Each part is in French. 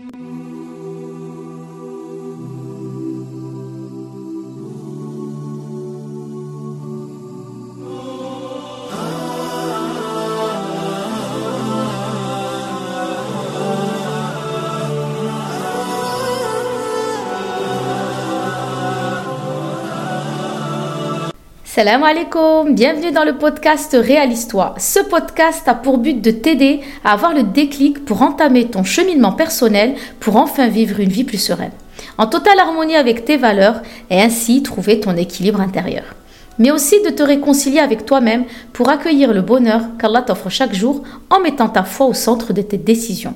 Música Salam alaikum, bienvenue dans le podcast Réalise-toi. Ce podcast a pour but de t'aider à avoir le déclic pour entamer ton cheminement personnel pour enfin vivre une vie plus sereine, en totale harmonie avec tes valeurs et ainsi trouver ton équilibre intérieur. Mais aussi de te réconcilier avec toi-même pour accueillir le bonheur qu'Allah t'offre chaque jour en mettant ta foi au centre de tes décisions.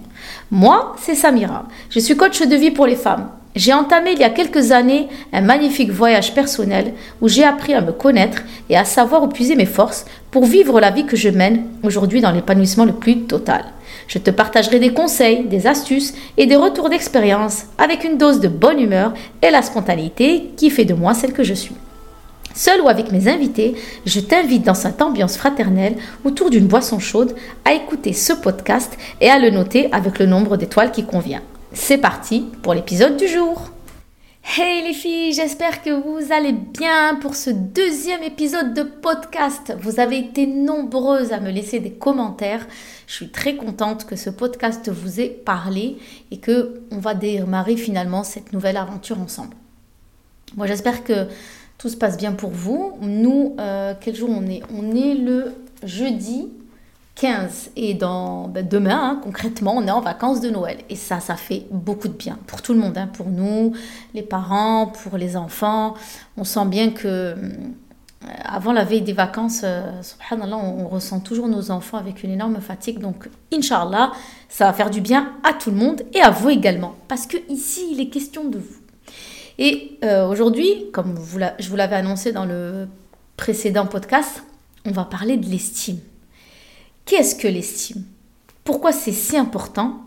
Moi, c'est Samira. Je suis coach de vie pour les femmes. J'ai entamé il y a quelques années un magnifique voyage personnel où j'ai appris à me connaître et à savoir où puiser mes forces pour vivre la vie que je mène aujourd'hui dans l'épanouissement le plus total. Je te partagerai des conseils, des astuces et des retours d'expérience avec une dose de bonne humeur et la spontanéité qui fait de moi celle que je suis. Seul ou avec mes invités, je t'invite dans cette ambiance fraternelle autour d'une boisson chaude à écouter ce podcast et à le noter avec le nombre d'étoiles qui convient. C'est parti pour l'épisode du jour. Hey les filles, j'espère que vous allez bien pour ce deuxième épisode de podcast. Vous avez été nombreuses à me laisser des commentaires. Je suis très contente que ce podcast vous ait parlé et que on va démarrer finalement cette nouvelle aventure ensemble. Moi, j'espère que tout se passe bien pour vous. Nous, euh, quel jour on est? On est le jeudi 15 et dans ben, demain, hein, concrètement, on est en vacances de Noël. Et ça, ça fait beaucoup de bien pour tout le monde, hein, pour nous, les parents, pour les enfants. On sent bien que euh, avant la veille des vacances, euh, subhanallah, on, ressent toujours nos enfants avec une énorme fatigue. Donc, inshallah, ça va faire du bien à tout le monde et à vous également. Parce que ici, il est question de vous. Et euh, aujourd'hui, comme je vous l'avais annoncé dans le précédent podcast, on va parler de l'estime. Qu'est-ce que l'estime? Pourquoi c'est si important?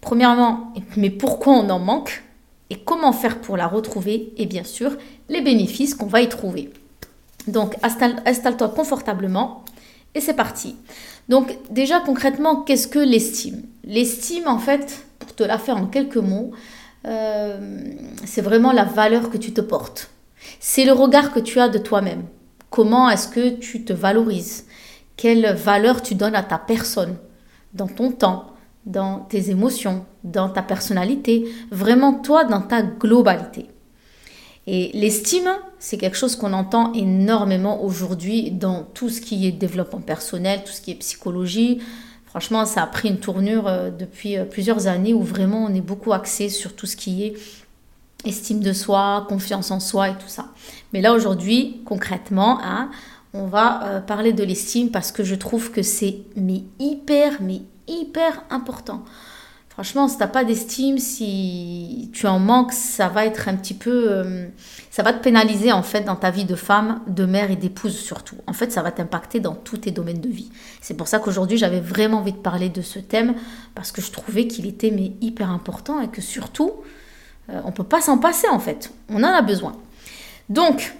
Premièrement, mais pourquoi on en manque? Et comment faire pour la retrouver? Et bien sûr, les bénéfices qu'on va y trouver. Donc, installe-toi confortablement et c'est parti. Donc, déjà concrètement, qu'est-ce que l'estime? L'estime, en fait, pour te la faire en quelques mots, euh, c'est vraiment la valeur que tu te portes. C'est le regard que tu as de toi-même. Comment est-ce que tu te valorises? Quelle valeur tu donnes à ta personne, dans ton temps, dans tes émotions, dans ta personnalité, vraiment toi dans ta globalité. Et l'estime, c'est quelque chose qu'on entend énormément aujourd'hui dans tout ce qui est développement personnel, tout ce qui est psychologie. Franchement, ça a pris une tournure euh, depuis euh, plusieurs années où vraiment on est beaucoup axé sur tout ce qui est estime de soi, confiance en soi et tout ça. Mais là aujourd'hui, concrètement, hein, on va euh, parler de l'estime parce que je trouve que c'est mais hyper, mais hyper important. Franchement, si tu n'as pas d'estime, si tu en manques, ça va être un petit peu... Euh, ça va te pénaliser en fait dans ta vie de femme, de mère et d'épouse surtout. En fait, ça va t'impacter dans tous tes domaines de vie. C'est pour ça qu'aujourd'hui, j'avais vraiment envie de parler de ce thème parce que je trouvais qu'il était mais hyper important et que surtout, euh, on ne peut pas s'en passer en fait. On en a besoin. Donc,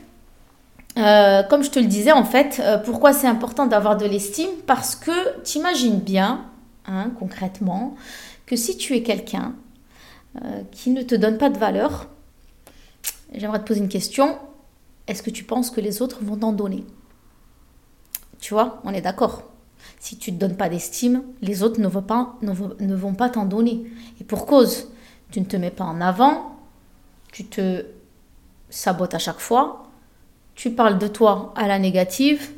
euh, comme je te le disais, en fait, euh, pourquoi c'est important d'avoir de l'estime? Parce que tu imagines bien, hein, concrètement, que si tu es quelqu'un euh, qui ne te donne pas de valeur, j'aimerais te poser une question. Est-ce que tu penses que les autres vont t'en donner? Tu vois, on est d'accord. Si tu ne te donnes pas d'estime, les autres ne vont pas, ne vont pas t'en donner. Et pour cause, tu ne te mets pas en avant, tu te sabotes à chaque fois, tu parles de toi à la négative,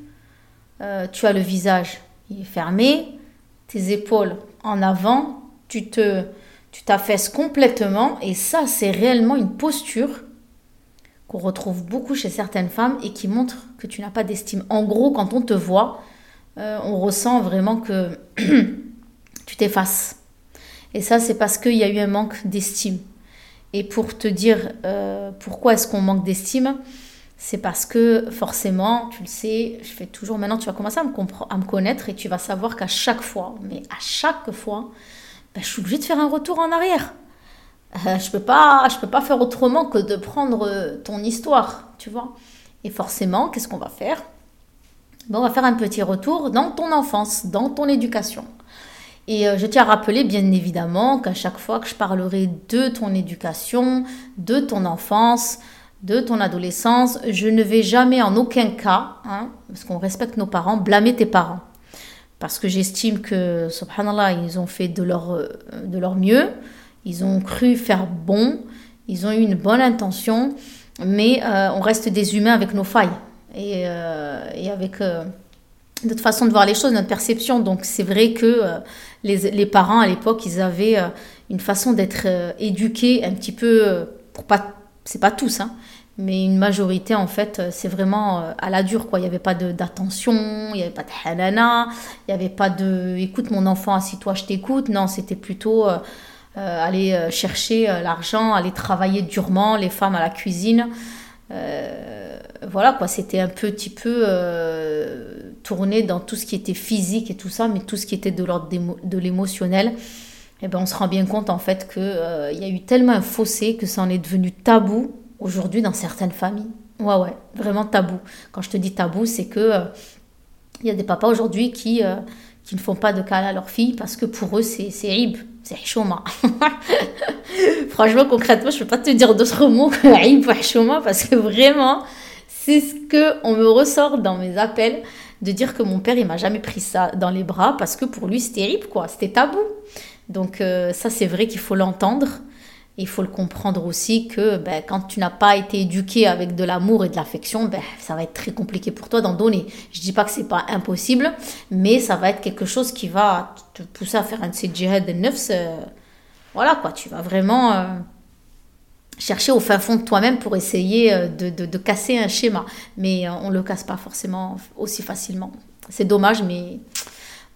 euh, tu as le visage il est fermé, tes épaules en avant, tu te tu t'affaisses complètement et ça c'est réellement une posture qu'on retrouve beaucoup chez certaines femmes et qui montre que tu n'as pas d'estime. En gros, quand on te voit, euh, on ressent vraiment que tu t'effaces. Et ça, c'est parce qu'il y a eu un manque d'estime. Et pour te dire euh, pourquoi est-ce qu'on manque d'estime, c'est parce que forcément, tu le sais, je fais toujours, maintenant tu vas commencer à à me connaître et tu vas savoir qu'à chaque fois, mais à chaque fois, ben, je suis obligée de faire un retour en arrière. Euh, je peux peux pas faire autrement que de prendre euh, ton histoire, tu vois. Et forcément, qu'est-ce qu'on va faire? Ben, On va faire un petit retour dans ton enfance, dans ton éducation. Et euh, je tiens à rappeler bien évidemment qu'à chaque fois que je parlerai de ton éducation, de ton enfance, de ton adolescence, je ne vais jamais en aucun cas, hein, parce qu'on respecte nos parents, blâmer tes parents. Parce que j'estime que, subhanallah, ils ont fait de leur, euh, de leur mieux, ils ont cru faire bon, ils ont eu une bonne intention, mais euh, on reste des humains avec nos failles. Et, et avec notre façon de voir les choses, notre perception. Donc c'est vrai que les, parents à l'époque, ils avaient euh, une façon d'être euh, éduqués un petit peu, euh, pour pas, c'est pas tous, hein, mais une majorité en fait, c'est vraiment à la dure quoi. Il n'y avait pas d'attention, il n'y avait pas de halana, il n'y avait pas de écoute mon enfant, assis-toi, je t'écoute. Non, c'était plutôt aller chercher l'argent, aller travailler durement, les femmes à la cuisine. voilà quoi, c'était un petit peu tourner dans tout ce qui était physique et tout ça, mais tout ce qui était de l'ordre de l'émotionnel, eh ben on se rend bien compte en fait qu'il euh, il y a eu tellement un fossé que ça en est devenu tabou aujourd'hui dans certaines familles. Ouais, ouais, vraiment tabou. Quand je te dis tabou, c'est que euh, il y a des papas aujourd'hui qui, euh, qui ne font pas de câlin à leur fille parce que pour eux, c'est ib, c'est choma. Franchement, concrètement, je ne peux pas te dire d'autres mots que ib ou parce que vraiment, c'est ce que on me ressort dans mes appels de dire que mon père, il m'a jamais pris ça dans les bras parce que pour lui, c'était terrible, quoi. C'était tabou. Donc, euh, ça, c'est vrai qu'il faut l'entendre. Il faut le comprendre aussi que ben, quand tu n'as pas été éduqué avec de l'amour et de l'affection, ben, ça va être très compliqué pour toi d'en donner. Je dis pas que c'est pas impossible, mais ça va être quelque chose qui va te pousser à faire un de ces de neuf. Voilà quoi, tu vas vraiment. Euh, chercher au fin fond de toi-même pour essayer euh, de, casser un schéma. Mais euh, on ne le casse pas forcément aussi facilement. C'est dommage, mais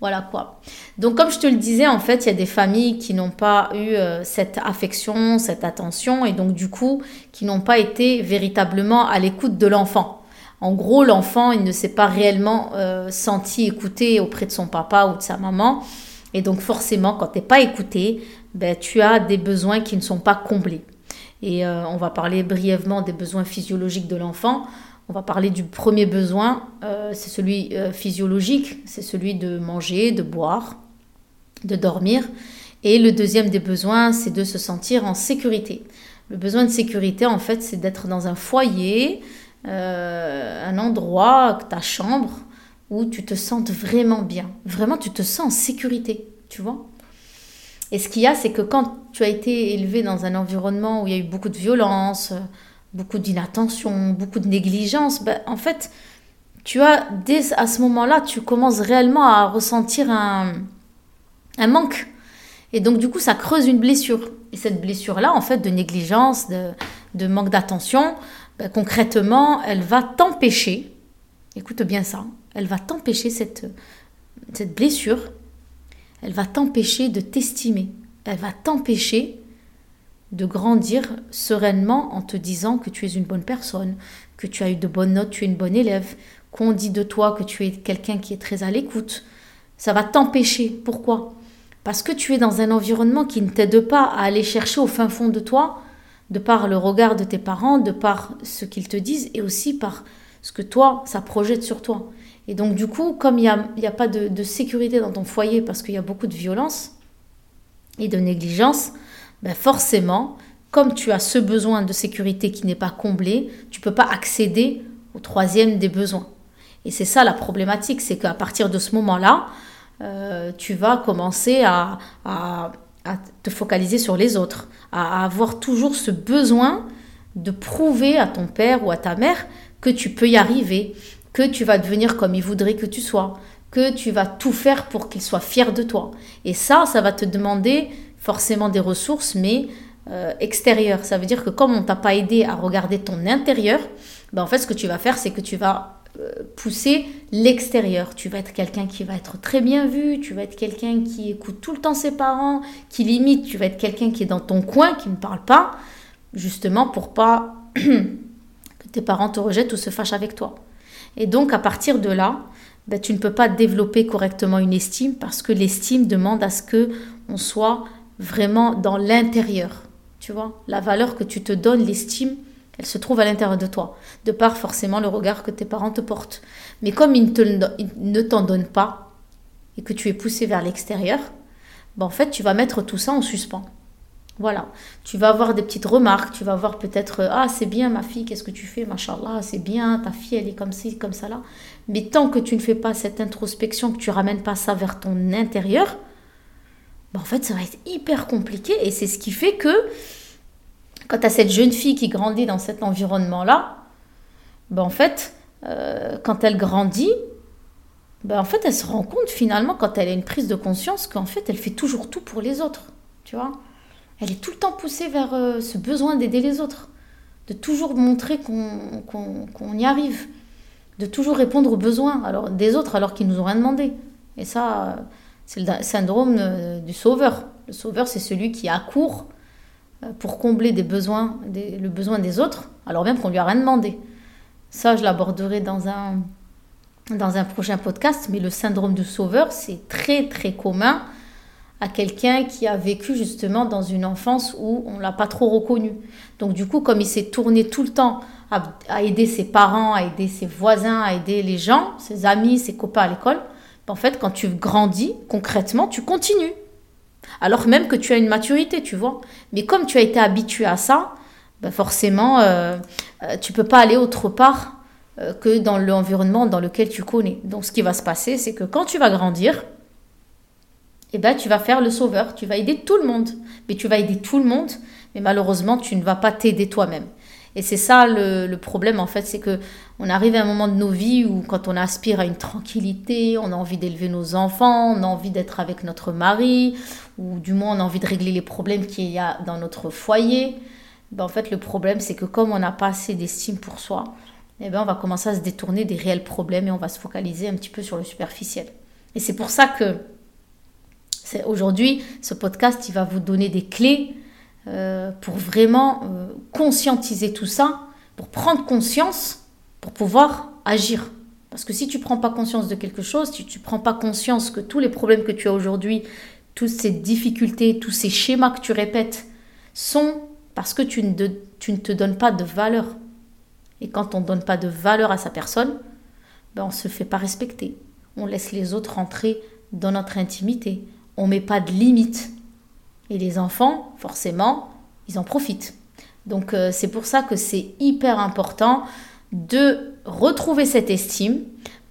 voilà quoi. Donc comme je te le disais, en fait, il y a des familles qui n'ont pas eu euh, cette affection, cette attention, et donc du coup, qui n'ont pas été véritablement à l'écoute de l'enfant. En gros, l'enfant, il ne s'est pas réellement senti écouté auprès de son papa ou de sa maman. Et donc forcément, quand tu n'es pas écouté, ben, tu as des besoins qui ne sont pas comblés. Et euh, on va parler brièvement des besoins physiologiques de l'enfant. On va parler du premier besoin, euh, c'est celui euh, physiologique, c'est celui de manger, de boire, de dormir. Et le deuxième des besoins, c'est de se sentir en sécurité. Le besoin de sécurité, en fait, c'est d'être dans un foyer, un endroit, ta chambre, où tu te sentes vraiment bien. Vraiment, tu te sens en sécurité, tu vois. Et ce qu'il y a, c'est que quand tu as été élevé dans un environnement où il y a eu beaucoup de violence, beaucoup d'inattention, beaucoup de négligence, ben, en fait, tu as, dès à ce moment-là, tu commences réellement à ressentir un, un manque. Et donc, du coup, ça creuse une blessure. Et cette blessure-là, en fait, de négligence, de, de manque d'attention, ben, concrètement, elle va t'empêcher, écoute bien ça, elle va t'empêcher cette, cette blessure elle va t'empêcher de t'estimer. Elle va t'empêcher de grandir sereinement en te disant que tu es une bonne personne, que tu as eu de bonnes notes, tu es une bonne élève, qu'on dit de toi que tu es quelqu'un qui est très à l'écoute. Ça va t'empêcher. Pourquoi? Parce que tu es dans un environnement qui ne t'aide pas à aller chercher au fin fond de toi, de par le regard de tes parents, de par ce qu'ils te disent et aussi par ce que toi, ça projette sur toi. Et donc, du coup, comme il n'y a, a, pas de, sécurité dans ton foyer parce qu'il y a beaucoup de violence et de négligence, ben forcément, comme tu as ce besoin de sécurité qui n'est pas comblé, tu ne peux pas accéder au troisième des besoins. Et c'est ça la problématique, c'est qu'à partir de ce moment-là, euh, tu vas commencer à, à, te focaliser sur les autres, à avoir toujours ce besoin de prouver à ton père ou à ta mère que tu peux y arriver, que tu vas devenir comme il voudrait que tu sois, que tu vas tout faire pour qu'il soit fier de toi. Et ça, ça va te demander forcément des ressources, mais euh, extérieures. Ça veut dire que comme on t'a pas aidé à regarder ton intérieur, ben en fait, ce que tu vas faire, c'est que tu vas euh, pousser l'extérieur. Tu vas être quelqu'un qui va être très bien vu, tu vas être quelqu'un qui écoute tout le temps ses parents, qui limite, tu vas être quelqu'un qui est dans ton coin, qui ne parle pas, justement pour pas que tes parents te rejettent ou se fâchent avec toi. Et donc, à partir de là, ben, tu ne peux pas développer correctement une estime parce que l'estime demande à ce que on soit vraiment dans l'intérieur. Tu vois, la valeur que tu te donnes, l'estime, elle se trouve à l'intérieur de toi, de par forcément le regard que tes parents te portent. Mais comme ils, ne t'en donnent pas et que tu es poussé vers l'extérieur, ben, en fait, tu vas mettre tout ça en suspens. Voilà, tu vas avoir des petites remarques, tu vas voir peut-être euh, ah c'est bien ma fille, qu'est-ce que tu fais, machallah, c'est bien, ta fille elle est comme ci, comme ça là. Mais tant que tu ne fais pas cette introspection, que tu ramènes pas ça vers ton intérieur, ben, en fait ça va être hyper compliqué et c'est ce qui fait que quand tu as cette jeune fille qui grandit dans cet environnement là, ben, en fait euh, quand elle grandit, ben, en fait elle se rend compte finalement quand elle a une prise de conscience qu'en fait elle fait toujours tout pour les autres, tu vois elle est tout le temps poussée vers euh, ce besoin d'aider les autres, de toujours montrer qu'on y arrive, de toujours répondre aux besoins alors, des autres alors qu'ils nous ont rien demandé. Et ça, c'est le syndrome euh, du sauveur. Le sauveur, c'est celui qui accourt euh, pour combler des besoins, le besoin des autres, alors même qu'on lui a rien demandé. Ça, je l'aborderai dans un, dans un prochain podcast, mais le syndrome du sauveur, c'est très très commun à quelqu'un qui a vécu justement dans une enfance où on l'a pas trop reconnu. Donc du coup, comme il s'est tourné tout le temps à, aider ses parents, à aider ses voisins, à aider les gens, ses amis, ses copains à l'école, en fait, quand tu grandis concrètement, tu continues. Alors même que tu as une maturité, tu vois. Mais comme tu as été habitué à ça, ben forcément, euh, euh, tu peux pas aller autre part euh, que dans l'environnement dans lequel tu connais. Donc ce qui va se passer, c'est que quand tu vas grandir, eh ben, tu vas faire le sauveur, tu vas aider tout le monde. Mais tu vas aider tout le monde, mais malheureusement, tu ne vas pas t'aider toi-même. Et c'est ça le, problème, en fait, c'est que on arrive à un moment de nos vies où quand on aspire à une tranquillité, on a envie d'élever nos enfants, on a envie d'être avec notre mari, ou du moins on a envie de régler les problèmes qu'il y a dans notre foyer. Ben, en fait, le problème, c'est que comme on n'a pas assez d'estime pour soi, eh ben, on va commencer à se détourner des réels problèmes et on va se focaliser un petit peu sur le superficiel. Et c'est pour ça que Aujourd'hui, ce podcast, il va vous donner des clés euh, pour vraiment euh, conscientiser tout ça, pour prendre conscience, pour pouvoir agir. Parce que si tu ne prends pas conscience de quelque chose, si tu ne prends pas conscience que tous les problèmes que tu as aujourd'hui, toutes ces difficultés, tous ces schémas que tu répètes, sont parce que tu ne, ne te donnes pas de valeur. Et quand on ne donne pas de valeur à sa personne, ben on ne se fait pas respecter. On laisse les autres rentrer dans notre intimité on met pas de limite. Et les enfants, forcément, ils en profitent. Donc euh, c'est pour ça que c'est hyper important de retrouver cette estime.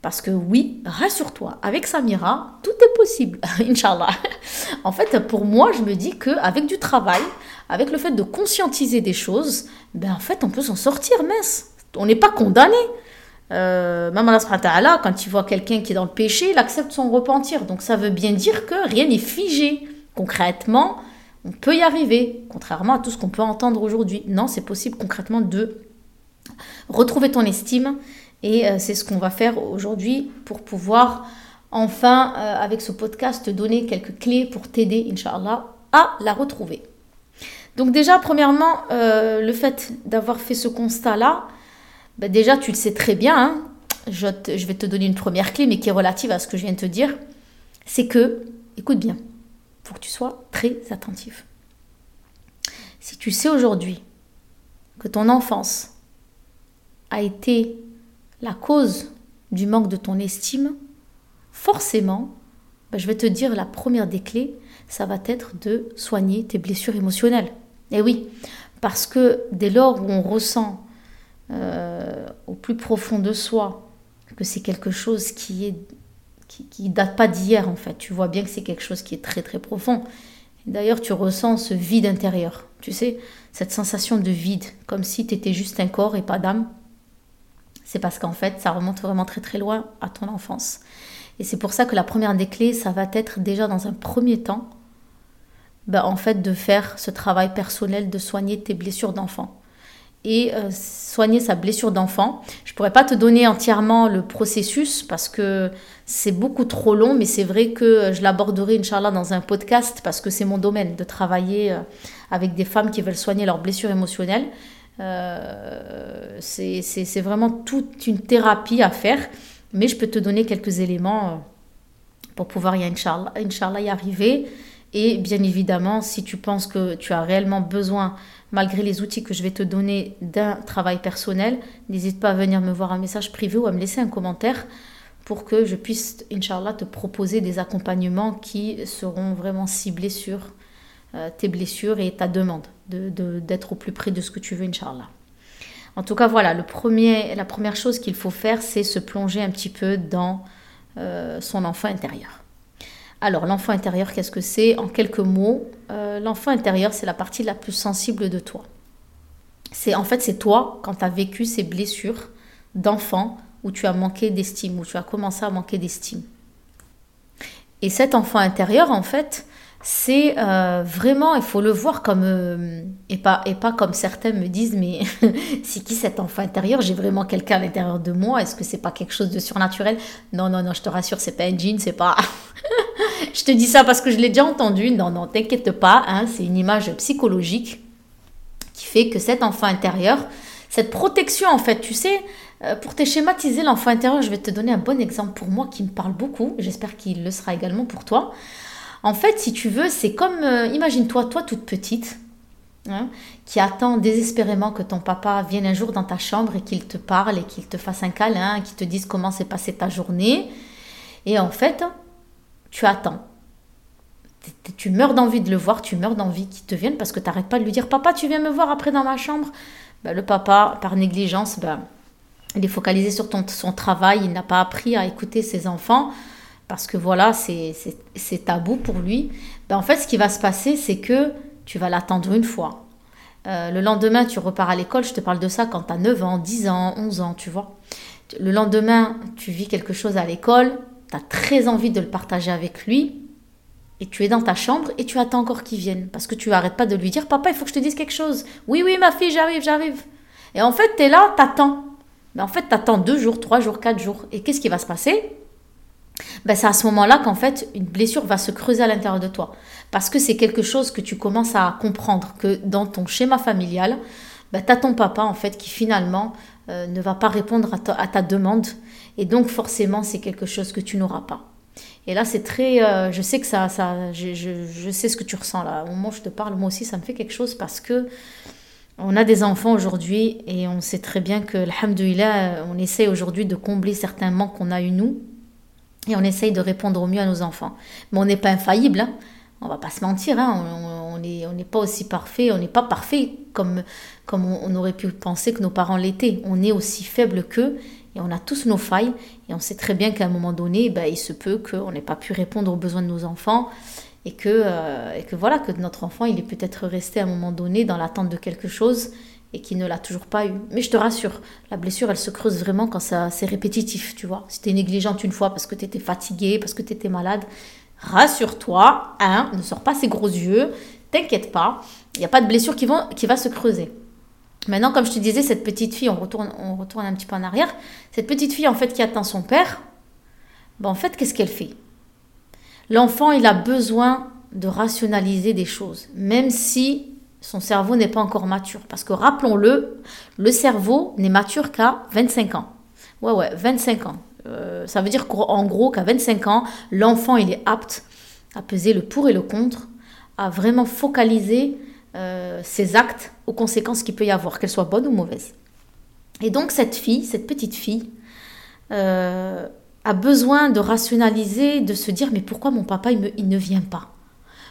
Parce que oui, rassure-toi, avec Samira, tout est possible, Inch'Allah. en fait, pour moi, je me dis qu'avec du travail, avec le fait de conscientiser des choses, ben en fait, on peut s'en sortir, mince. On n'est pas condamné. Euh, même Allah, quand il voit quelqu'un qui est dans le péché, il accepte son repentir. Donc ça veut bien dire que rien n'est figé. Concrètement, on peut y arriver, contrairement à tout ce qu'on peut entendre aujourd'hui. Non, c'est possible concrètement de retrouver ton estime. Et euh, c'est ce qu'on va faire aujourd'hui pour pouvoir enfin, euh, avec ce podcast, te donner quelques clés pour t'aider, Inch'Allah, à la retrouver. Donc déjà, premièrement, le fait d'avoir fait ce constat-là, bah, déjà, tu le sais très bien, hein. je, vais te donner une première clé, mais qui est relative à ce que je viens de te dire. C'est que, écoute bien, faut que tu sois très attentif. Si tu sais aujourd'hui que ton enfance a été la cause du manque de ton estime, forcément, bah, je vais te dire la première des clés, ça va être de soigner tes blessures émotionnelles. Et oui, parce que dès lors où on ressent euh, au plus profond de soi, que c'est quelque chose qui est qui, date pas d'hier en fait. Tu vois bien que c'est quelque chose qui est très très profond. D'ailleurs, tu ressens ce vide intérieur. Tu sais, cette sensation de vide, comme si tu étais juste un corps et pas d'âme. C'est parce qu'en fait, ça remonte vraiment très très loin à ton enfance. Et c'est pour ça que la première des clés, ça va être déjà dans un premier temps, ben, en fait, de faire ce travail personnel de soigner tes blessures d'enfant et euh, soigner sa blessure d'enfant. Je pourrais pas te donner entièrement le processus parce que c'est beaucoup trop long, mais c'est vrai que je l'aborderai, Inch'Allah, dans un podcast parce que c'est mon domaine de travailler euh, avec des femmes qui veulent soigner leurs blessures émotionnelles. Euh, c'est vraiment toute une thérapie à faire, mais je peux te donner quelques éléments pour pouvoir, y, Inch'Allah, y arriver. Et bien évidemment, si tu penses que tu as réellement besoin malgré les outils que je vais te donner d'un travail personnel, n'hésite pas à venir me voir un message privé ou à me laisser un commentaire pour que je puisse, Inch'Allah, te proposer des accompagnements qui seront vraiment ciblés sur euh, tes blessures et ta demande, d'être de, au plus près de ce que tu veux, Inch'Allah. En tout cas, voilà, le premier, la première chose qu'il faut faire, c'est se plonger un petit peu dans euh, son enfant intérieur. Alors, l'enfant intérieur, qu'est-ce que c'est? En quelques mots, euh, l'enfant intérieur, c'est la partie la plus sensible de toi. C'est en fait, c'est toi quand tu as vécu ces blessures d'enfant où tu as manqué d'estime, où tu as commencé à manquer d'estime. Et cet enfant intérieur, en fait, c'est euh, vraiment, il faut le voir comme, euh, et, pas, et pas comme certains me disent, mais c'est qui cet enfant intérieur? J'ai vraiment quelqu'un à l'intérieur de moi Est-ce que c'est pas quelque chose de surnaturel? Non, non, non, je te rassure, c'est pas un jean, c'est pas. je te dis ça parce que je l'ai déjà entendu. Non, non, t'inquiète pas, hein, c'est une image psychologique qui fait que cet enfant intérieur, cette protection, en fait, tu sais, euh, pour te schématiser l'enfant intérieur, je vais te donner un bon exemple pour moi qui me parle beaucoup. J'espère qu'il le sera également pour toi. En fait, si tu veux, c'est comme, euh, imagine-toi, toi toute petite, hein, qui attend désespérément que ton papa vienne un jour dans ta chambre et qu'il te parle et qu'il te fasse un câlin, qu'il te dise comment s'est passée ta journée. Et en fait, tu attends. Tu meurs d'envie de le voir, tu meurs d'envie qu'il te vienne parce que tu n'arrêtes pas de lui dire Papa, tu viens me voir après dans ma chambre? Ben, Le papa, par négligence, ben, il est focalisé sur son travail, il n'a pas appris à écouter ses enfants parce que voilà, c'est tabou pour lui, ben en fait, ce qui va se passer, c'est que tu vas l'attendre une fois. Euh, le lendemain, tu repars à l'école, je te parle de ça quand tu as 9 ans, 10 ans, 11 ans, tu vois. Le lendemain, tu vis quelque chose à l'école, tu as très envie de le partager avec lui, et tu es dans ta chambre et tu attends encore qu'il vienne, parce que tu n'arrêtes pas de lui dire, papa, il faut que je te dise quelque chose. Oui, oui, ma fille, j'arrive, j'arrive. Et en fait, tu es là, t'attends. Mais en fait, tu attends deux jours, trois jours, quatre jours. Et qu'est-ce qui va se passer? Ben, c'est à ce moment-là qu'en fait, une blessure va se creuser à l'intérieur de toi. Parce que c'est quelque chose que tu commences à comprendre, que dans ton schéma familial, ben, tu as ton papa, en fait, qui finalement euh, ne va pas répondre à ta, demande. Et donc, forcément, c'est quelque chose que tu n'auras pas. Et là, c'est très. Euh, je sais que ça. ça je, je, sais ce que tu ressens là. Au moment où je te parle, moi aussi, ça me fait quelque chose parce que. On a des enfants aujourd'hui et on sait très bien que, alhamdoulilah, on essaie aujourd'hui de combler certains manques qu'on a eu nous et on essaye de répondre au mieux à nos enfants. Mais on n'est pas infaillible, hein. on va pas se mentir, hein. on n'est pas aussi parfait, on n'est pas parfait comme, comme on, aurait pu penser que nos parents l'étaient. On est aussi faible qu'eux et on a tous nos failles et on sait très bien qu'à un moment donné, ben, il se peut qu'on n'ait pas pu répondre aux besoins de nos enfants et que, euh, et que voilà, que notre enfant, il est peut-être resté à un moment donné dans l'attente de quelque chose et qui ne l'a toujours pas eu. Mais je te rassure, la blessure, elle se creuse vraiment quand c'est répétitif, tu vois. Si tu es négligente une fois parce que tu étais fatiguée, parce que tu étais malade, rassure-toi, hein, ne sors pas ces gros yeux, t'inquiète pas, il n'y a pas de blessure qui va se creuser. Maintenant, comme je te disais, cette petite fille, on retourne, on retourne un petit peu en arrière, cette petite fille, en fait, qui attend son père, ben, en fait, qu'est-ce qu'elle fait? L'enfant, il a besoin de rationaliser des choses, même si son cerveau n'est pas encore mature. Parce que rappelons-le, le cerveau n'est mature qu'à 25 ans. Ouais, ouais, 25 ans. Euh, ça veut dire qu'en gros, qu'à 25 ans, l'enfant, il est apte à peser le pour et le contre, à vraiment focaliser euh, ses actes aux conséquences qu'il peut y avoir, qu'elles soient bonnes ou mauvaises. Et donc, cette fille, cette petite fille, euh, a besoin de rationaliser, de se dire, mais pourquoi mon papa, il ne vient pas?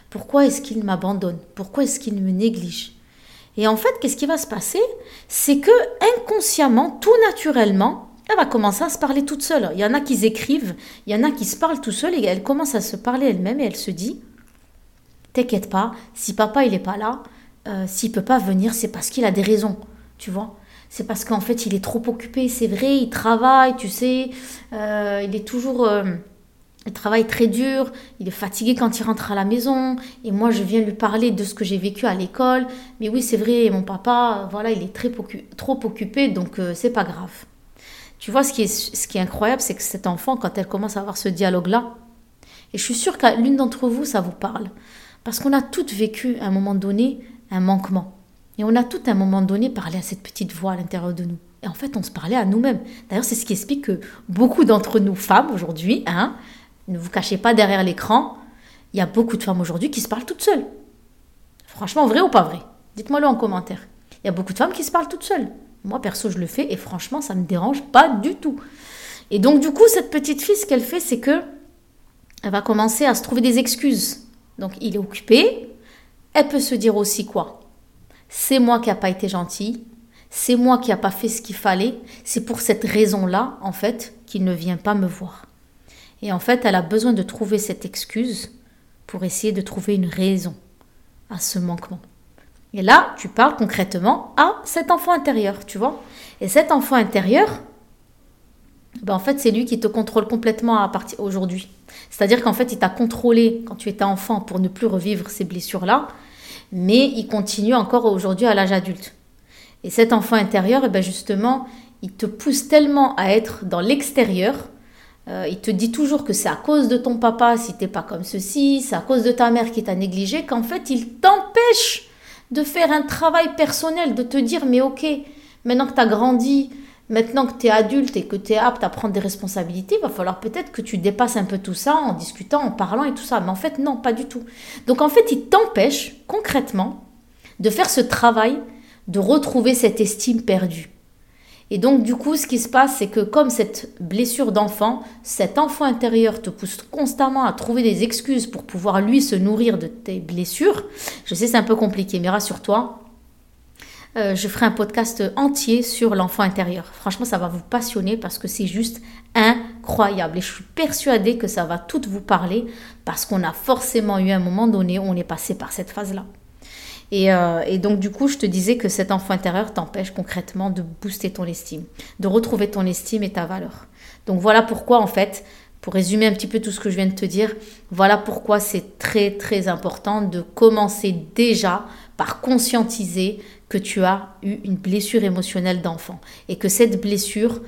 Pourquoi est-ce qu'il m'abandonne? Pourquoi est-ce qu'il me néglige? Et en fait, qu'est-ce qui va se passer? C'est que inconsciemment, tout naturellement, elle va commencer à se parler toute seule. Il y en a qui écrivent, il y en a qui se parlent tout seul et elle commence à se parler elle-même et elle se dit T'inquiète pas, si papa il n'est pas là, euh, s'il peut pas venir, c'est parce qu'il a des raisons, tu vois? C'est parce qu'en fait il est trop occupé, c'est vrai, il travaille, tu sais, euh, il est toujours. Euh, il travaille très dur, il est fatigué quand il rentre à la maison, et moi je viens lui parler de ce que j'ai vécu à l'école. Mais oui, c'est vrai, mon papa, voilà, il est très trop occupé, donc euh, c'est pas grave. Tu vois, ce qui est, incroyable, c'est que cet enfant, quand elle commence à avoir ce dialogue-là, et je suis sûre qu'à l'une d'entre vous, ça vous parle, parce qu'on a toutes vécu à un moment donné un manquement. Et on a tout à un moment donné parlé à cette petite voix à l'intérieur de nous. Et en fait, on se parlait à nous-mêmes. D'ailleurs, c'est ce qui explique que beaucoup d'entre nous, femmes aujourd'hui, hein, ne vous cachez pas derrière l'écran. Il y a beaucoup de femmes aujourd'hui qui se parlent toutes seules. Franchement, vrai ou pas vrai? Dites-moi-le en commentaire. Il y a beaucoup de femmes qui se parlent toutes seules. Moi, perso, je le fais et franchement, ça ne me dérange pas du tout. Et donc du coup, cette petite fille, ce qu'elle fait, c'est que elle va commencer à se trouver des excuses. Donc il est occupé. Elle peut se dire aussi quoi? C'est moi qui n'ai pas été gentille. C'est moi qui n'ai pas fait ce qu'il fallait. C'est pour cette raison-là, en fait, qu'il ne vient pas me voir. Et en fait, elle a besoin de trouver cette excuse pour essayer de trouver une raison à ce manquement. Et là, tu parles concrètement à cet enfant intérieur, tu vois. Et cet enfant intérieur, ben en fait, c'est lui qui te contrôle complètement à partir aujourd'hui. C'est-à-dire qu'en fait, il t'a contrôlé quand tu étais enfant pour ne plus revivre ces blessures-là, mais il continue encore aujourd'hui à l'âge adulte. Et cet enfant intérieur, eh ben justement, il te pousse tellement à être dans l'extérieur. Euh, il te dit toujours que c'est à cause de ton papa si t'es pas comme ceci, c'est à cause de ta mère qui t'a négligé, qu'en fait, il t'empêche de faire un travail personnel, de te dire, mais ok, maintenant que tu as grandi, maintenant que tu es adulte et que tu es apte à prendre des responsabilités, il va falloir peut-être que tu dépasses un peu tout ça en discutant, en parlant et tout ça. Mais en fait, non, pas du tout. Donc en fait, il t'empêche concrètement de faire ce travail, de retrouver cette estime perdue. Et donc, du coup, ce qui se passe, c'est que comme cette blessure d'enfant, cet enfant intérieur te pousse constamment à trouver des excuses pour pouvoir, lui, se nourrir de tes blessures. Je sais, c'est un peu compliqué, mais rassure-toi, euh, je ferai un podcast entier sur l'enfant intérieur. Franchement, ça va vous passionner parce que c'est juste incroyable. Et je suis persuadée que ça va tout vous parler parce qu'on a forcément eu un moment donné où on est passé par cette phase-là. Euh, et, donc, du coup, je te disais que cet enfant intérieur t'empêche concrètement de booster ton estime, de retrouver ton estime et ta valeur. Donc, voilà pourquoi, en fait, pour résumer un petit peu tout ce que je viens de te dire, voilà pourquoi c'est très, très important de commencer déjà par conscientiser que tu as eu une blessure émotionnelle d'enfant et que cette blessure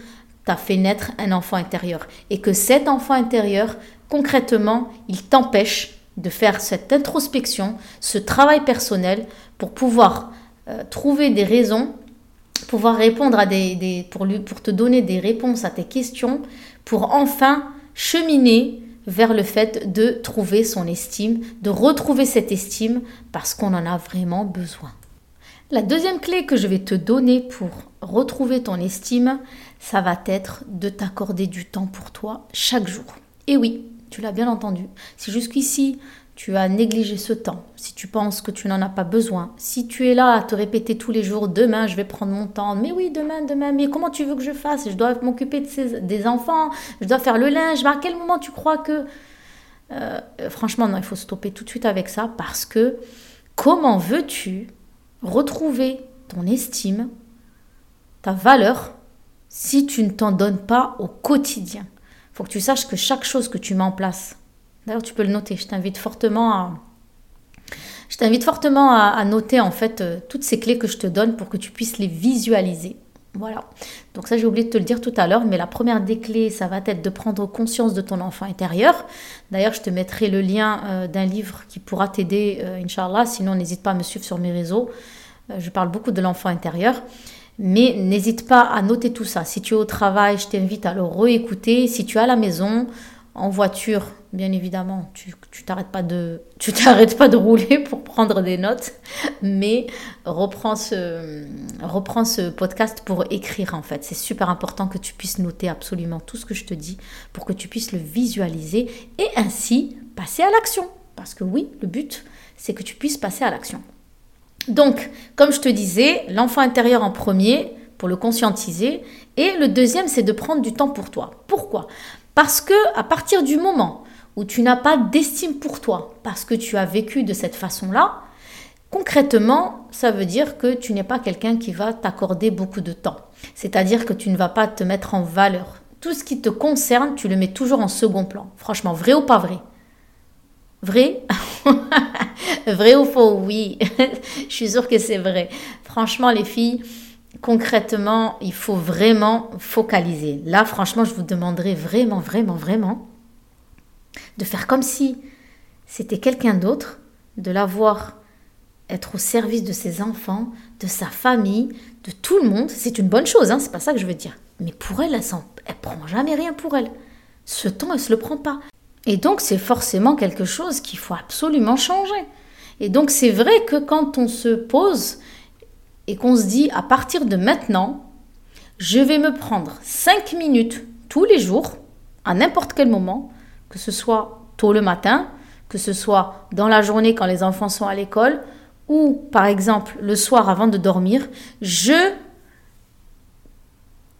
t'a fait naître un enfant intérieur et que cet enfant intérieur, concrètement, il t'empêche de faire cette introspection, ce travail personnel pour pouvoir euh, trouver des raisons, pouvoir répondre à des, pour, lui, pour te donner des réponses à tes questions, pour enfin cheminer vers le fait de trouver son estime, de retrouver cette estime parce qu'on en a vraiment besoin. La deuxième clé que je vais te donner pour retrouver ton estime, ça va être de t'accorder du temps pour toi chaque jour. Et oui, tu l'as bien entendu. Si jusqu'ici, tu as négligé ce temps, si tu penses que tu n'en as pas besoin, si tu es là à te répéter tous les jours, demain je vais prendre mon temps, mais oui, demain, demain, mais comment tu veux que je fasse? Je dois m'occuper de des enfants, je dois faire le linge, à quel moment tu crois que... Euh, franchement, non, il faut stopper tout de suite avec ça parce que comment veux-tu retrouver ton estime, ta valeur, si tu ne t'en donnes pas au quotidien il faut que tu saches que chaque chose que tu mets en place, d'ailleurs tu peux le noter, je t'invite fortement à, je t'invite fortement à, noter en fait euh, toutes ces clés que je te donne pour que tu puisses les visualiser. Voilà. Donc ça j'ai oublié de te le dire tout à l'heure, mais la première des clés, ça va être de prendre conscience de ton enfant intérieur. D'ailleurs, je te mettrai le lien euh, d'un livre qui pourra t'aider, euh, Inch'Allah. Sinon, n'hésite pas à me suivre sur mes réseaux. je parle beaucoup de l'enfant intérieur. Mais n'hésite pas à noter tout ça. Si tu es au travail, je t'invite à le réécouter. Si tu es à la maison, en voiture, bien évidemment, tu tu t'arrêtes pas de tu t'arrêtes pas de rouler pour prendre des notes, mais reprends ce reprends ce podcast pour écrire en fait. C'est super important que tu puisses noter absolument tout ce que je te dis pour que tu puisses le visualiser et ainsi passer à l'action. Parce que oui, le but, c'est que tu puisses passer à l'action. Donc, comme je te disais, l'enfant intérieur en premier, pour le conscientiser, et le deuxième, c'est de prendre du temps pour toi. Pourquoi? Parce que à partir du moment où tu n'as pas d'estime pour toi, parce que tu as vécu de cette façon-là, concrètement, ça veut dire que tu n'es pas quelqu'un qui va t'accorder beaucoup de temps. C'est-à-dire que tu ne vas pas te mettre en valeur. Tout ce qui te concerne, tu le mets toujours en second plan. Franchement, vrai ou pas vrai? Vrai? Vrai ou faux? Oui, je suis sûre que c'est vrai. Franchement, les filles, concrètement, il faut vraiment focaliser. Là, franchement, je vous demanderai vraiment, vraiment, vraiment de faire comme si c'était quelqu'un d'autre, de l'avoir être au service de ses enfants, de sa famille, de tout le monde. C'est une bonne chose, hein, c'est pas ça que je veux dire. Mais pour elle, elle, elle prend jamais rien pour elle. Ce temps, elle se le prend pas. Et donc, c'est forcément quelque chose qu'il faut absolument changer. Et donc, c'est vrai que quand on se pose et qu'on se dit, à partir de maintenant, je vais me prendre 5 minutes tous les jours, à n'importe quel moment, que ce soit tôt le matin, que ce soit dans la journée quand les enfants sont à l'école, ou par exemple le soir avant de dormir, je...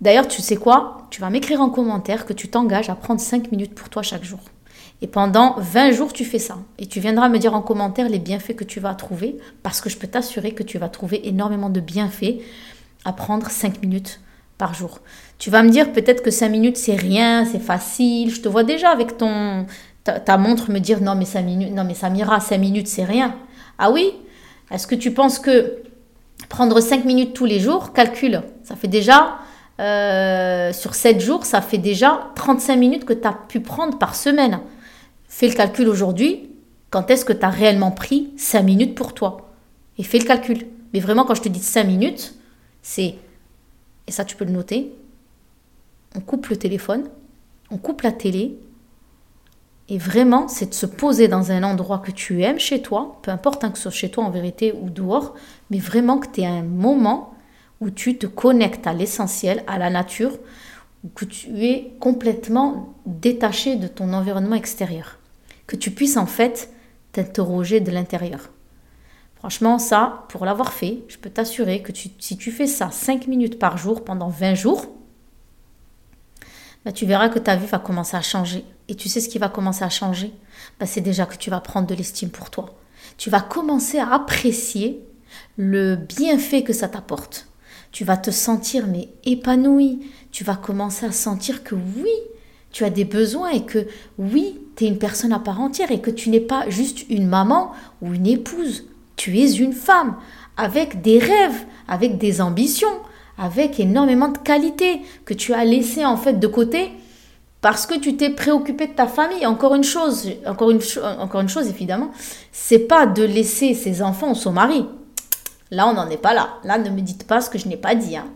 D'ailleurs, tu sais quoi? Tu vas m'écrire en commentaire que tu t'engages à prendre 5 minutes pour toi chaque jour. Et pendant 20 jours, tu fais ça. Et tu viendras me dire en commentaire les bienfaits que tu vas trouver, parce que je peux t'assurer que tu vas trouver énormément de bienfaits à prendre 5 minutes par jour. Tu vas me dire peut-être que 5 minutes, c'est rien, c'est facile. Je te vois déjà avec ton, ta, montre me dire non mais 5 minutes, non mais Samira, 5 minutes, c'est rien. Ah oui? Est-ce que tu penses que prendre 5 minutes tous les jours, calcule, ça fait déjà, euh, sur 7 jours, ça fait déjà 35 minutes que tu as pu prendre par semaine. Fais le calcul aujourd'hui, quand est-ce que tu as réellement pris 5 minutes pour toi? Et fais le calcul. Mais vraiment, quand je te dis 5 minutes, c'est, et ça tu peux le noter, on coupe le téléphone, on coupe la télé, et vraiment, c'est de se poser dans un endroit que tu aimes chez toi, peu importe hein, que ce soit chez toi en vérité ou dehors, mais vraiment que tu aies un moment où tu te connectes à l'essentiel, à la nature, où que tu es complètement détaché de ton environnement extérieur. Que tu puisses en fait t'interroger de l'intérieur. Franchement, ça, pour l'avoir fait, je peux t'assurer que si tu fais ça 5 minutes par jour pendant 20 jours, bah, tu verras que ta vie va commencer à changer. Et tu sais ce qui va commencer à changer? Bah, C'est déjà que tu vas prendre de l'estime pour toi. Tu vas commencer à apprécier le bienfait que ça t'apporte. Tu vas te sentir mais épanoui. Tu vas commencer à sentir que oui, tu as des besoins et que oui, tu es une personne à part entière et que tu n'es pas juste une maman ou une épouse tu es une femme avec des rêves, avec des ambitions, avec énormément de qualités que tu as laissées en fait de côté parce que tu t'es préoccupé de ta famille. Encore une chose, encore une, encore une chose évidemment, c'est pas de laisser ses enfants son mari. Là, on n'en est pas là. Là, ne me dites pas ce que je n'ai pas dit. Hein.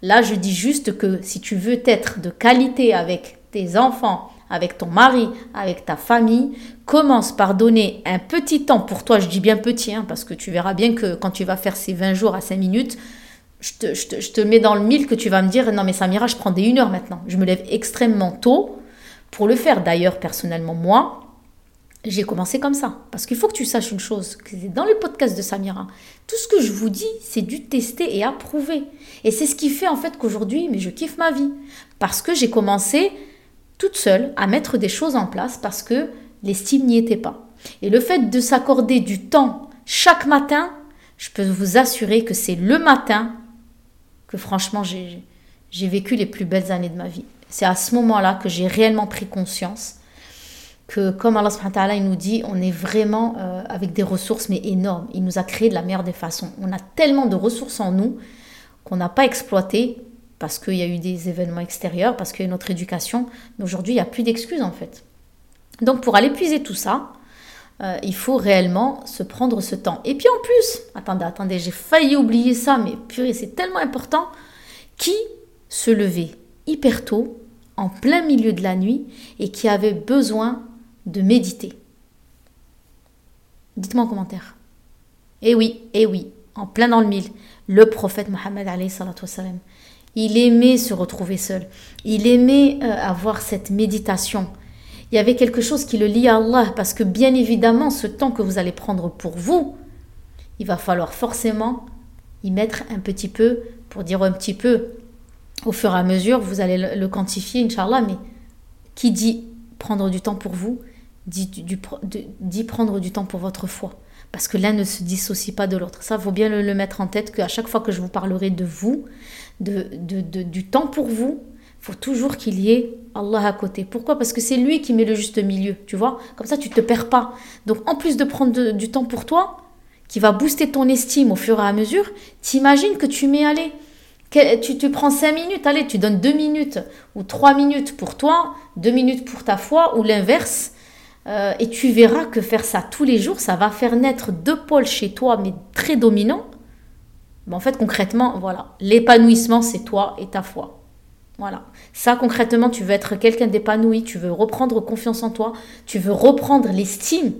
Là, je dis juste que si tu veux être de qualité avec tes enfants, avec ton mari, avec ta famille, commence par donner un petit temps pour toi, je dis bien petit, hein, parce que tu verras bien que quand tu vas faire ces 20 jours à 5 minutes, je te, je, te, mets dans le mille que tu vas me dire, non mais Samira, je prends des 1 heure maintenant. Je me lève extrêmement tôt pour le faire. D'ailleurs, personnellement, moi, j'ai commencé comme ça. Parce qu'il faut que tu saches une chose, que dans le podcast de Samira, tout ce que je vous dis, c'est du tester et approuver. Et c'est ce qui fait en fait qu'aujourd'hui, mais je kiffe ma vie. Parce que j'ai commencé toute seule à mettre des choses en place parce que l'estime n'y était pas. Et le fait de s'accorder du temps chaque matin, je peux vous assurer que c'est le matin que franchement j'ai vécu les plus belles années de ma vie. C'est à ce moment-là que j'ai réellement pris conscience que comme Allah subhanahu nous dit, on est vraiment euh, avec des ressources mais énormes. Il nous a créé de la meilleure des façons. On a tellement de ressources en nous qu'on n'a pas exploité parce qu'il y a eu des événements extérieurs, parce a notre éducation. Mais aujourd'hui, il n'y a plus d'excuses en fait. Donc pour aller puiser tout ça, euh, il faut réellement se prendre ce temps. Et puis en plus, attendez, attendez, j'ai failli oublier ça, mais purée, c'est tellement important. Qui se levait hyper tôt, en plein milieu de la nuit, et qui avait besoin de méditer? Dites-moi en commentaire. Eh oui, eh oui, en plein dans le mille, le prophète Mohammed alayhi il aimait se retrouver seul. Il aimait euh, avoir cette méditation. Il y avait quelque chose qui le lie à Allah parce que bien évidemment, ce temps que vous allez prendre pour vous, il va falloir forcément y mettre un petit peu, pour dire un petit peu, au fur et à mesure, vous allez le, quantifier, Inch'Allah, mais qui dit prendre du temps pour vous, dit prendre du temps pour votre foi. Parce que l'un ne se dissocie pas de l'autre. Ça, il faut bien le, mettre en tête qu'à chaque fois que je vous parlerai de vous, de, du temps pour vous, faut toujours qu'il y ait Allah à côté. Pourquoi? Parce que c'est lui qui met le juste milieu, tu vois? Comme ça, tu te perds pas. Donc, en plus de prendre du temps pour toi, qui va booster ton estime au fur et à mesure, t'imagines que tu mets, allez, tu, tu prends 5 minutes, allez, tu donnes 2 minutes ou 3 minutes pour toi, 2 minutes pour ta foi ou l'inverse. Euh, et tu verras que faire ça tous les jours, ça va faire naître deux pôles chez toi, mais très dominants, en fait, concrètement, voilà, l'épanouissement, c'est toi et ta foi. Voilà. Ça, concrètement, tu veux être quelqu'un d'épanoui, tu veux reprendre confiance en toi, tu veux reprendre l'estime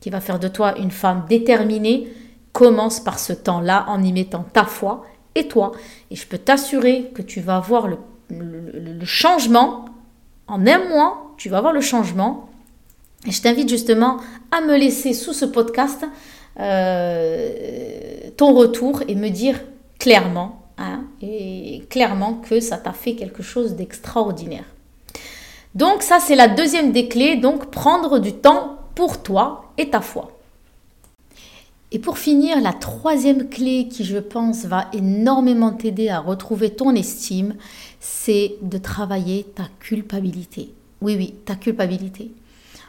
qui va faire de toi une femme déterminée. Commence par ce temps-là en y mettant ta foi et toi. Et je peux t'assurer que tu vas voir le changement. En un mois, tu vas voir le changement. Et je t'invite justement à me laisser sous ce podcast euh, ton retour et me dire clairement, hein, clairement que ça t'a fait quelque chose d'extraordinaire. Donc ça, c'est la deuxième des clés, donc prendre du temps pour toi et ta foi. Et pour finir, la troisième clé qui, je pense, va énormément t'aider à retrouver ton estime, c'est de travailler ta culpabilité. Oui, oui, ta culpabilité.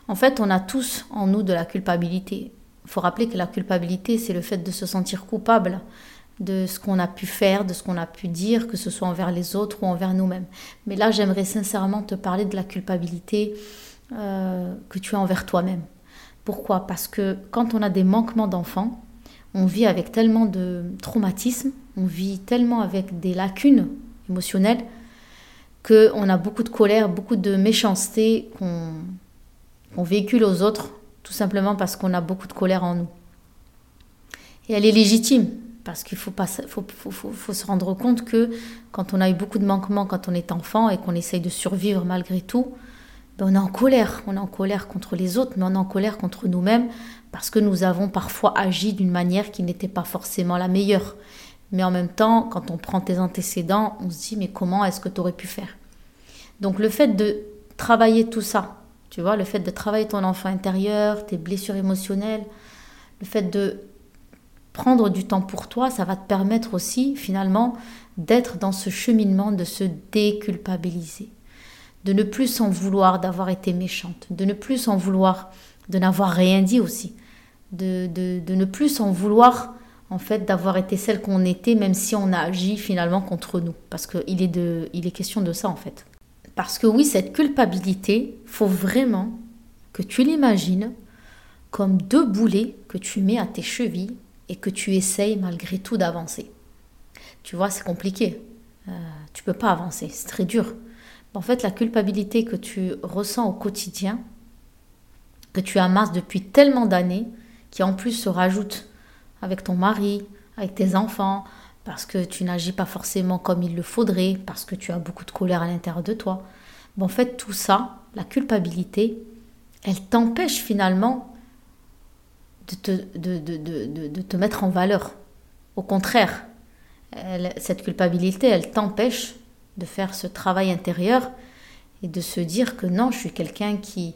En fait, on a tous en nous de la culpabilité. Il faut rappeler que la culpabilité, c'est le fait de se sentir coupable de ce qu'on a pu faire, de ce qu'on a pu dire, que ce soit envers les autres ou envers nous-mêmes. Mais là, j'aimerais sincèrement te parler de la culpabilité euh, que tu as envers toi-même. Pourquoi? Parce que quand on a des manquements d'enfants, on vit avec tellement de traumatisme, on vit tellement avec des lacunes émotionnelles, qu'on a beaucoup de colère, beaucoup de méchanceté qu'on véhicule aux autres, tout simplement parce qu'on a beaucoup de colère en nous. Et elle est légitime, parce qu'il faut, pas, se rendre compte que quand on a eu beaucoup de manquements quand on est enfant et qu'on essaye de survivre malgré tout, ben on est en colère. On est en colère contre les autres, mais on est en colère contre nous-mêmes parce que nous avons parfois agi d'une manière qui n'était pas forcément la meilleure. Mais en même temps, quand on prend tes antécédents, on se dit mais comment est-ce que tu aurais pu faire? Donc le fait de travailler tout ça, tu vois, le fait de travailler ton enfant intérieur, tes blessures émotionnelles, le fait de prendre du temps pour toi, ça va te permettre aussi finalement d'être dans ce cheminement de se déculpabiliser, de ne plus s'en vouloir d'avoir été méchante, de ne plus s'en vouloir de n'avoir rien dit aussi, de, ne plus s'en vouloir en fait d'avoir été celle qu'on était même si on a agi finalement contre nous. Parce qu'il est, de, est question de ça en fait. Parce que oui, cette culpabilité, faut vraiment que tu l'imagines comme deux boulets que tu mets à tes chevilles et que tu essayes malgré tout d'avancer. Tu vois, c'est compliqué. Euh, tu peux pas avancer, c'est très dur. En fait, la culpabilité que tu ressens au quotidien, que tu amasses depuis tellement d'années, qui en plus se rajoute avec ton mari, avec tes enfants, parce que tu n'agis pas forcément comme il le faudrait, parce que tu as beaucoup de colère à l'intérieur de toi. en fait, tout ça, la culpabilité, elle t'empêche finalement de te, de, de, de, te mettre en valeur. Au contraire, cette culpabilité, elle t'empêche de faire ce travail intérieur et de se dire que non, je suis quelqu'un qui,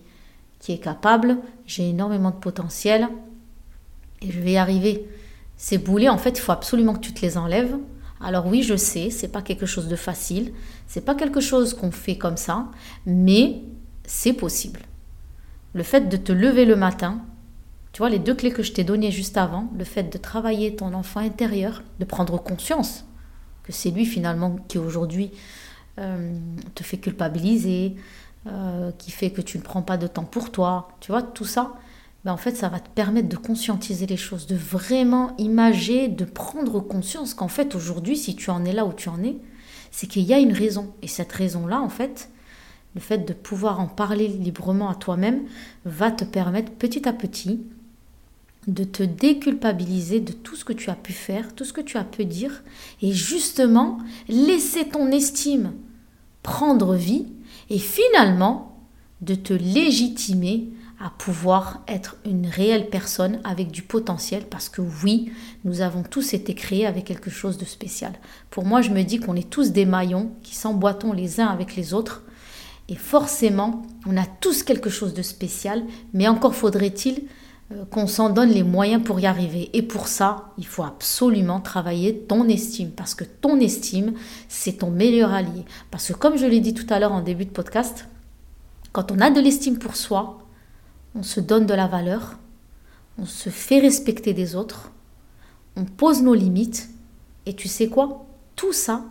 qui est capable, j'ai énormément de potentiel et je vais y arriver. Ces boulets, en fait, il faut absolument que tu te les enlèves. Alors oui, je sais, c'est pas quelque chose de facile, c'est pas quelque chose qu'on fait comme ça, mais c'est possible. Le fait de te lever le matin, tu vois, les deux clés que je t'ai données juste avant, le fait de travailler ton enfant intérieur, de prendre conscience que c'est lui finalement qui aujourd'hui euh, te fait culpabiliser, euh, qui fait que tu ne prends pas de temps pour toi, tu vois, tout ça, ben en fait, ça va te permettre de conscientiser les choses, de vraiment imager, de prendre conscience qu'en fait, aujourd'hui, si tu en es là où tu en es, c'est qu'il y a une raison. Et cette raison-là, en fait, le fait de pouvoir en parler librement à toi-même va te permettre petit à petit de te déculpabiliser de tout ce que tu as pu faire, tout ce que tu as pu dire, et justement laisser ton estime prendre vie, et finalement de te légitimer à pouvoir être une réelle personne avec du potentiel, parce que oui, nous avons tous été créés avec quelque chose de spécial. Pour moi, je me dis qu'on est tous des maillons qui s'emboîtons les uns avec les autres, et forcément, on a tous quelque chose de spécial, mais encore faudrait-il euh, qu'on s'en donne les moyens pour y arriver. Et pour ça, il faut absolument travailler ton estime, parce que ton estime, c'est ton meilleur allié. Parce que comme je l'ai dit tout à l'heure en début de podcast, quand on a de l'estime pour soi, on se donne de la valeur, on se fait respecter des autres, on pose nos limites, et tu sais quoi? Tout ça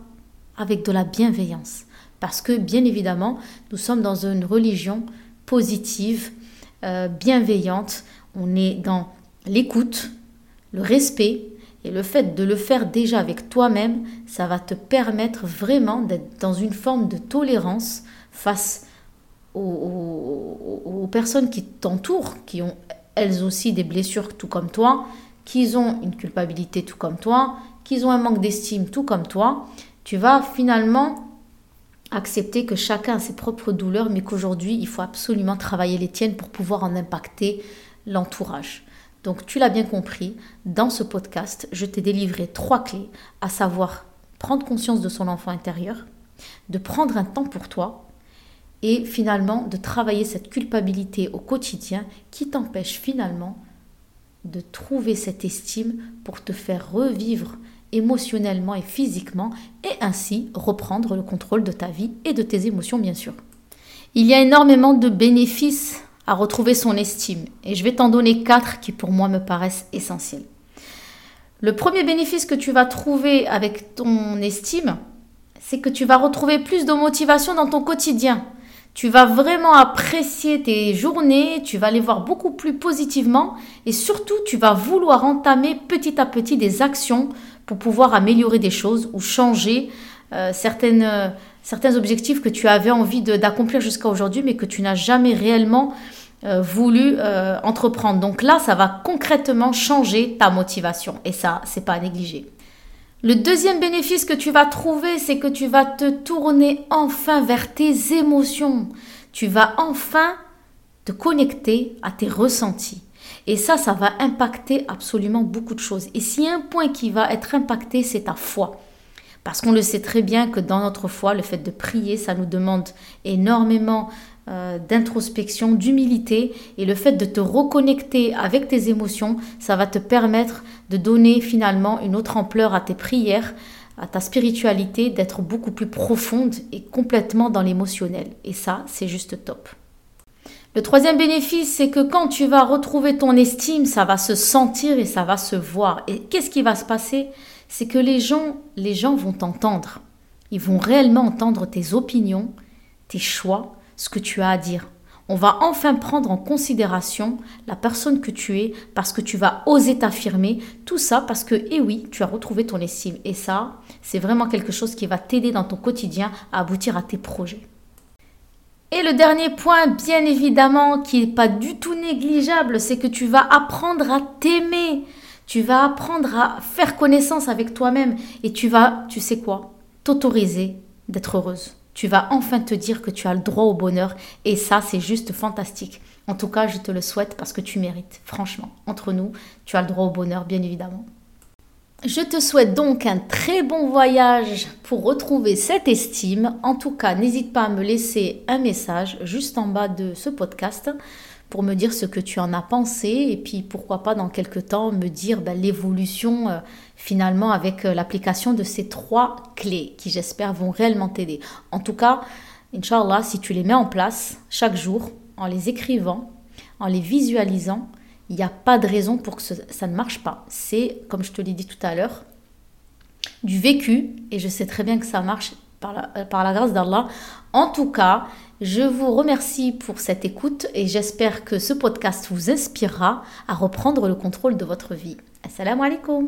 avec de la bienveillance. Parce que bien évidemment, nous sommes dans une religion positive, euh, bienveillante, on est dans l'écoute, le respect, et le fait de le faire déjà avec toi-même, ça va te permettre vraiment d'être dans une forme de tolérance face aux, personnes qui t'entourent, qui ont elles aussi des blessures tout comme toi, qui ont une culpabilité tout comme toi, qui ont un manque d'estime tout comme toi. Tu vas finalement accepter que chacun a ses propres douleurs, mais qu'aujourd'hui, il faut absolument travailler les tiennes pour pouvoir en impacter l'entourage. Donc tu l'as bien compris, dans ce podcast, je t'ai délivré trois clés, à savoir prendre conscience de son enfant intérieur, de prendre un temps pour toi et finalement de travailler cette culpabilité au quotidien qui t'empêche finalement de trouver cette estime pour te faire revivre émotionnellement et physiquement et ainsi reprendre le contrôle de ta vie et de tes émotions bien sûr. Il y a énormément de bénéfices à retrouver son estime et je vais t'en donner quatre qui pour moi me paraissent essentiels. Le premier bénéfice que tu vas trouver avec ton estime, c'est que tu vas retrouver plus de motivation dans ton quotidien. Tu vas vraiment apprécier tes journées, tu vas les voir beaucoup plus positivement et surtout tu vas vouloir entamer petit à petit des actions pour pouvoir améliorer des choses ou changer euh, certaines, euh, certains objectifs que tu avais envie d'accomplir jusqu'à aujourd'hui mais que tu n'as jamais réellement euh, voulu entreprendre. Donc là, ça va concrètement changer ta motivation et ça, c'est pas à négliger. Le deuxième bénéfice que tu vas trouver, c'est que tu vas te tourner enfin vers tes émotions. Tu vas enfin te connecter à tes ressentis. Et ça, ça va impacter absolument beaucoup de choses. Et a un point qui va être impacté, c'est ta foi. Parce qu'on le sait très bien que dans notre foi, le fait de prier, ça nous demande énormément euh, d'introspection, d'humilité. Et le fait de te reconnecter avec tes émotions, ça va te permettre de donner finalement une autre ampleur à tes prières, à ta spiritualité, d'être beaucoup plus profonde et complètement dans l'émotionnel. Et ça, c'est juste top. Le troisième bénéfice, c'est que quand tu vas retrouver ton estime, ça va se sentir et ça va se voir. Et qu'est-ce qui va se passer? C'est que les gens, les gens vont t'entendre. Ils vont réellement entendre tes opinions, tes choix, ce que tu as à dire. On va enfin prendre en considération la personne que tu es parce que tu vas oser t'affirmer. Tout ça parce que, eh oui, tu as retrouvé ton estime. Et ça, c'est vraiment quelque chose qui va t'aider dans ton quotidien à aboutir à tes projets. Et le dernier point, bien évidemment, qui n'est pas du tout négligeable, c'est que tu vas apprendre à t'aimer. Tu vas apprendre à faire connaissance avec toi-même. Et tu vas, tu sais quoi, t'autoriser d'être heureuse. Tu vas enfin te dire que tu as le droit au bonheur. Et ça, c'est juste fantastique. En tout cas, je te le souhaite parce que tu mérites. Franchement, entre nous, tu as le droit au bonheur, bien évidemment. Je te souhaite donc un très bon voyage pour retrouver cette estime. En tout cas, n'hésite pas à me laisser un message juste en bas de ce podcast pour me dire ce que tu en as pensé et puis pourquoi pas dans quelques temps me dire ben, l'évolution euh, finalement avec euh, l'application de ces trois clés qui j'espère vont réellement t'aider. En tout cas, Inch'Allah, si tu les mets en place chaque jour en les écrivant, en les visualisant, il n'y a pas de raison pour que ça ne marche pas. C'est, comme je te l'ai dit tout à l'heure, du vécu, et je sais très bien que ça marche par la, par la grâce d'Allah. En tout cas, je vous remercie pour cette écoute et j'espère que ce podcast vous inspirera à reprendre le contrôle de votre vie. Assalamu alaikum.